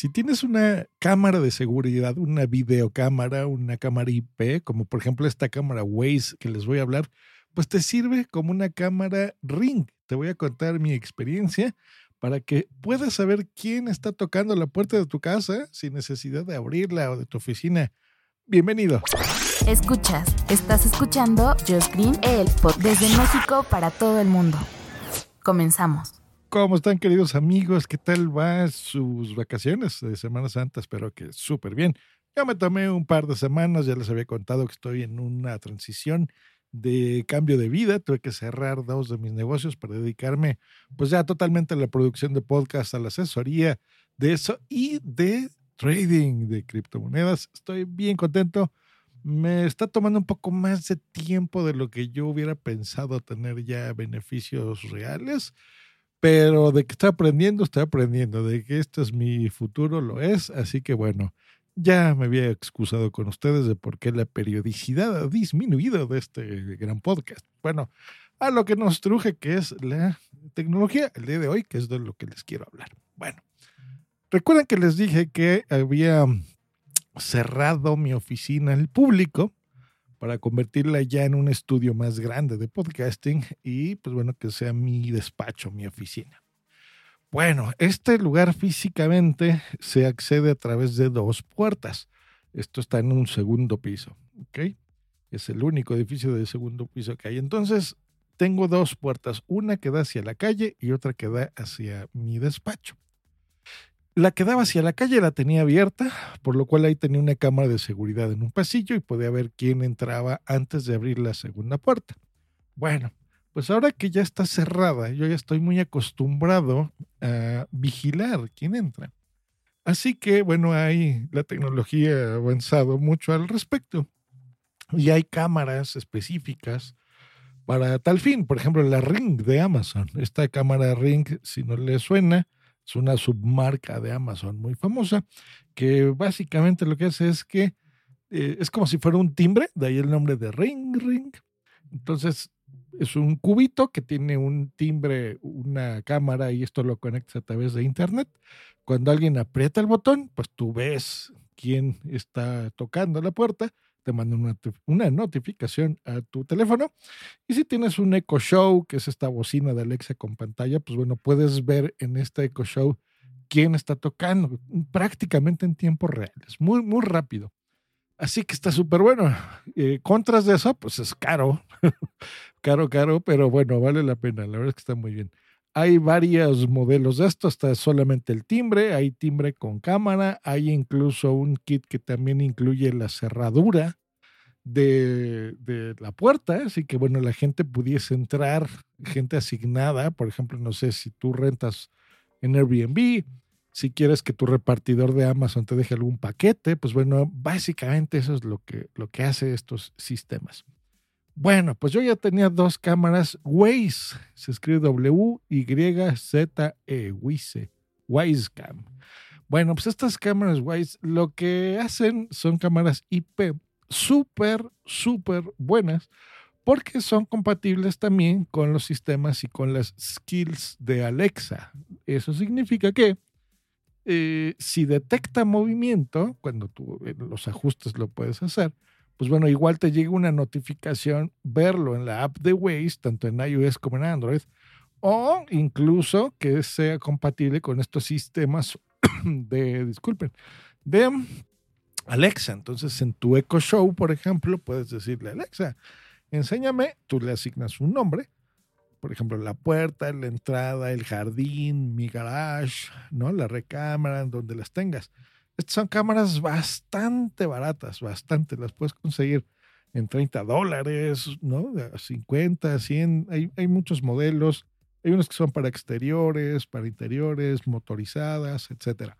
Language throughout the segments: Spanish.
Si tienes una cámara de seguridad, una videocámara, una cámara IP, como por ejemplo esta cámara Waze que les voy a hablar, pues te sirve como una cámara Ring. Te voy a contar mi experiencia para que puedas saber quién está tocando la puerta de tu casa sin necesidad de abrirla o de tu oficina. Bienvenido. Escuchas, estás escuchando Just Green, el pod desde México para todo el mundo. Comenzamos. ¿Cómo están queridos amigos? ¿Qué tal va sus vacaciones de Semana Santa? Espero que súper bien. Ya me tomé un par de semanas, ya les había contado que estoy en una transición de cambio de vida. Tuve que cerrar dos de mis negocios para dedicarme pues ya totalmente a la producción de podcast, a la asesoría de eso y de trading de criptomonedas. Estoy bien contento. Me está tomando un poco más de tiempo de lo que yo hubiera pensado tener ya beneficios reales pero de que estoy aprendiendo, estoy aprendiendo, de que esto es mi futuro, lo es, así que bueno, ya me había excusado con ustedes de por qué la periodicidad ha disminuido de este gran podcast. Bueno, a lo que nos truje, que es la tecnología, el día de hoy, que es de lo que les quiero hablar. Bueno, recuerden que les dije que había cerrado mi oficina al público para convertirla ya en un estudio más grande de podcasting y pues bueno, que sea mi despacho, mi oficina. Bueno, este lugar físicamente se accede a través de dos puertas. Esto está en un segundo piso, ¿ok? Es el único edificio de segundo piso que hay. Entonces, tengo dos puertas, una que da hacia la calle y otra que da hacia mi despacho. La que daba hacia la calle la tenía abierta, por lo cual ahí tenía una cámara de seguridad en un pasillo y podía ver quién entraba antes de abrir la segunda puerta. Bueno, pues ahora que ya está cerrada, yo ya estoy muy acostumbrado a vigilar quién entra. Así que, bueno, ahí la tecnología ha avanzado mucho al respecto. Y hay cámaras específicas para tal fin. Por ejemplo, la Ring de Amazon. Esta cámara Ring, si no le suena, es una submarca de Amazon muy famosa, que básicamente lo que hace es que eh, es como si fuera un timbre, de ahí el nombre de Ring Ring. Entonces, es un cubito que tiene un timbre, una cámara y esto lo conectas a través de internet. Cuando alguien aprieta el botón, pues tú ves quién está tocando la puerta te mandan una, una, notificación a tu teléfono. Y si tienes un Echo Show, que es esta bocina de Alexa con pantalla, pues bueno, puedes ver en este Echo Show quién está tocando prácticamente en tiempo real. Es muy, muy rápido. Así que está súper bueno. Eh, contras de eso, pues es caro. caro, caro, pero bueno, vale la pena. La verdad es que está muy bien. Hay varios modelos de esto, está solamente el timbre, hay timbre con cámara, hay incluso un kit que también incluye la cerradura de, de, la puerta, así que bueno, la gente pudiese entrar, gente asignada, por ejemplo, no sé si tú rentas en Airbnb, si quieres que tu repartidor de Amazon te deje algún paquete, pues bueno, básicamente eso es lo que, lo que hace estos sistemas. Bueno, pues yo ya tenía dos cámaras Waze, se escribe W-Y-Z-E, Waze, Wisecam. Bueno, pues estas cámaras Waze lo que hacen son cámaras IP súper, súper buenas porque son compatibles también con los sistemas y con las skills de Alexa. Eso significa que eh, si detecta movimiento, cuando tú en los ajustes lo puedes hacer, pues bueno, igual te llega una notificación verlo en la app de Waze, tanto en iOS como en Android, o incluso que sea compatible con estos sistemas de, disculpen, de Alexa. Entonces, en tu Echo Show, por ejemplo, puedes decirle, Alexa, enséñame, tú le asignas un nombre, por ejemplo, la puerta, la entrada, el jardín, mi garage, ¿no? La recámara, donde las tengas. Estas son cámaras bastante baratas, bastante. Las puedes conseguir en 30 dólares, ¿no? 50, 100. Hay, hay muchos modelos. Hay unos que son para exteriores, para interiores, motorizadas, etc.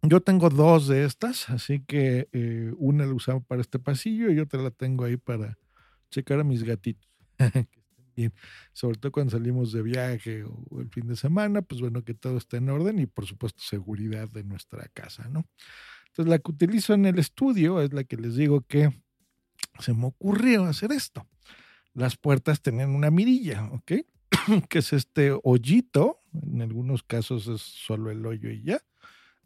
Yo tengo dos de estas, así que eh, una la usamos para este pasillo y otra la tengo ahí para checar a mis gatitos. Sobre todo cuando salimos de viaje o el fin de semana, pues bueno, que todo esté en orden y por supuesto seguridad de nuestra casa, ¿no? Entonces la que utilizo en el estudio es la que les digo que se me ocurrió hacer esto. Las puertas tenían una mirilla, ¿ok? que es este hoyito, en algunos casos es solo el hoyo y ya.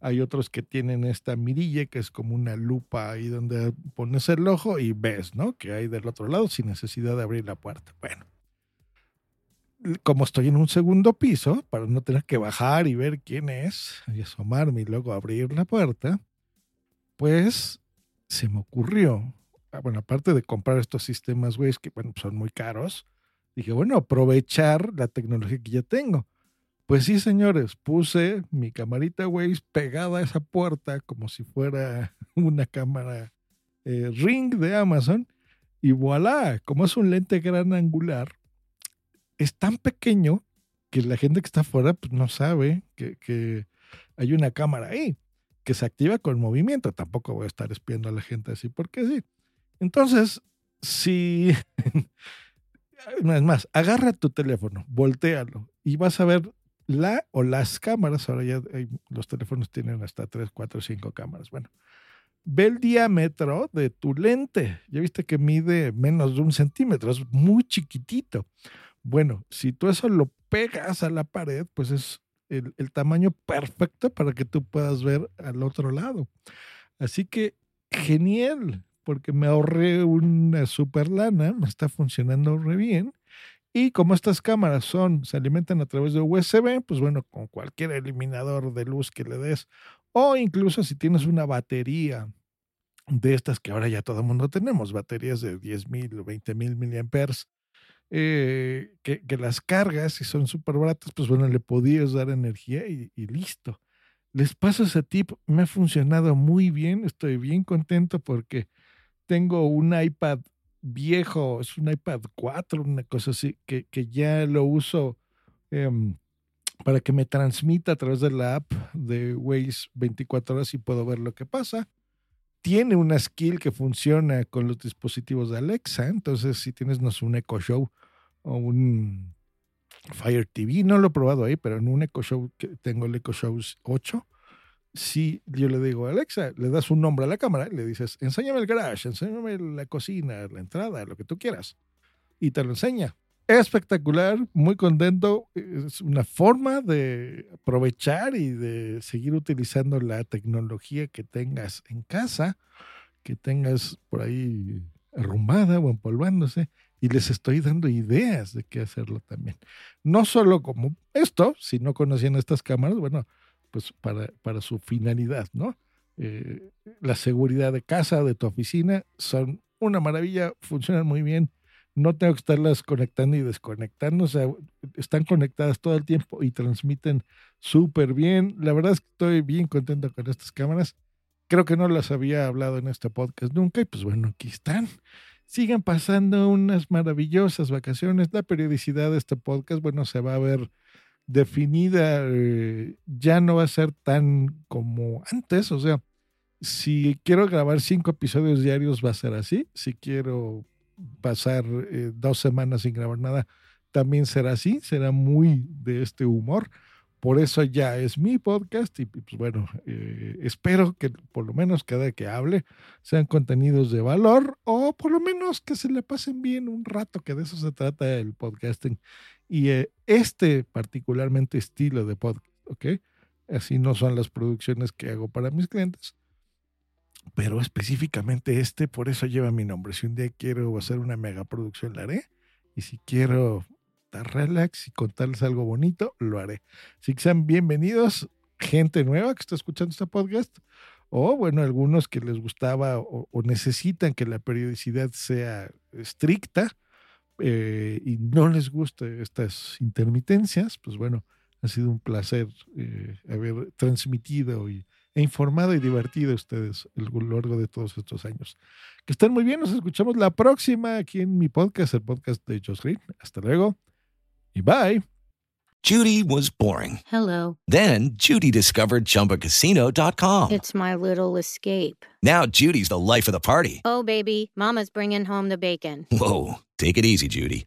Hay otros que tienen esta mirilla que es como una lupa ahí donde pones el ojo y ves, ¿no? Que hay del otro lado sin necesidad de abrir la puerta. Bueno, como estoy en un segundo piso, para no tener que bajar y ver quién es, y asomarme y luego abrir la puerta, pues se me ocurrió, ah, bueno, aparte de comprar estos sistemas Waze que bueno, son muy caros, dije, bueno, aprovechar la tecnología que ya tengo. Pues sí, señores, puse mi camarita Waze pegada a esa puerta como si fuera una cámara eh, Ring de Amazon y voilà, como es un lente gran angular, es tan pequeño que la gente que está afuera pues, no sabe que, hay una cámara ahí que se activa con movimiento. Tampoco voy a estar espiando a la gente así porque sí. Entonces, si... es más, agarra tu teléfono, voltealo y vas a ver la o las cámaras. Ahora ya los teléfonos tienen hasta 3, 4, 5 cámaras. Bueno, ve el diámetro de tu lente. Ya viste que mide menos de un centímetro, es muy chiquitito. Bueno, si tú eso lo pegas a la pared, pues es el, tamaño perfecto para que tú puedas ver al otro lado. Así que genial, porque me ahorré una super lana, me está funcionando re bien. Y como estas cámaras son, se alimentan a través de USB, pues bueno, con cualquier eliminador de luz que le des, o incluso si tienes una batería de estas que ahora ya todo el mundo tenemos, baterías de 10 mil o 20 mil miliamperes, eh, que, las cargas, si son súper baratas, pues bueno, le podías dar energía y, listo. Les paso ese tip, me ha funcionado muy bien, estoy bien contento porque tengo un iPad viejo, es un iPad 4, una cosa así, que, que ya lo uso em, para que me transmita a través de la app de Waze 24 horas y puedo ver lo que pasa tiene una skill que funciona con los dispositivos de Alexa. Entonces, si tienes no sé, un Echo Show o un Fire TV, no lo he probado ahí, pero en un Echo Show que tengo el Echo Show 8, si yo le digo, Alexa, le das un nombre a la cámara y le dices, enséñame el garage, enséñame la cocina, la entrada, lo que tú quieras. Y te lo enseña. Espectacular, muy contento. Es una forma de aprovechar y de seguir utilizando la tecnología que tengas en casa, que tengas por ahí arrumbada o empolvándose, y les estoy dando ideas de qué hacerlo también. No solo como esto, si no conocían estas cámaras, bueno, pues para, para su finalidad, ¿no? Eh, la seguridad de casa, de tu oficina, son una maravilla, funcionan muy bien no tengo que estarlas conectando y desconectando, o sea, están conectadas todo el tiempo y transmiten súper bien. La verdad es que estoy bien contento con estas cámaras. Creo que no las había hablado en este podcast nunca y pues bueno, aquí están. Sigan pasando unas maravillosas vacaciones. La periodicidad de este podcast, bueno, se va a ver definida, eh, ya no va a ser tan como antes, o sea, si quiero grabar cinco episodios diarios va a ser así, si quiero pasar eh, dos semanas sin grabar nada, también será así, será muy de este humor. Por eso ya es mi podcast y pues bueno, eh, espero que por lo menos cada que hable sean contenidos de valor o por lo menos que se le pasen bien un rato, que de eso se trata el podcasting. Y eh, este particularmente estilo de podcast, ¿ok? Así no son las producciones que hago para mis clientes, pero específicamente este, por eso lleva mi nombre. Si un día quiero hacer una mega producción, la haré. Y si quiero estar relax y contarles algo bonito, lo haré. Así que sean bienvenidos, gente nueva que está escuchando este podcast. O bueno, algunos que les gustaba o, necesitan que la periodicidad sea estricta eh, y no les guste estas intermitencias, pues bueno, ha sido un placer eh, haber transmitido y e informado y divertido ustedes a lo largo de todos estos años. Que estén muy bien, nos escuchamos la próxima aquí en mi podcast, el podcast de Josh Green. Hasta luego y bye. Judy was boring. Hello. Then Judy discovered ChumbaCasino.com. It's my little escape. Now Judy's the life of the party. Oh, baby, Mama's bringing home the bacon. Whoa, take it easy, Judy.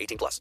18 plus.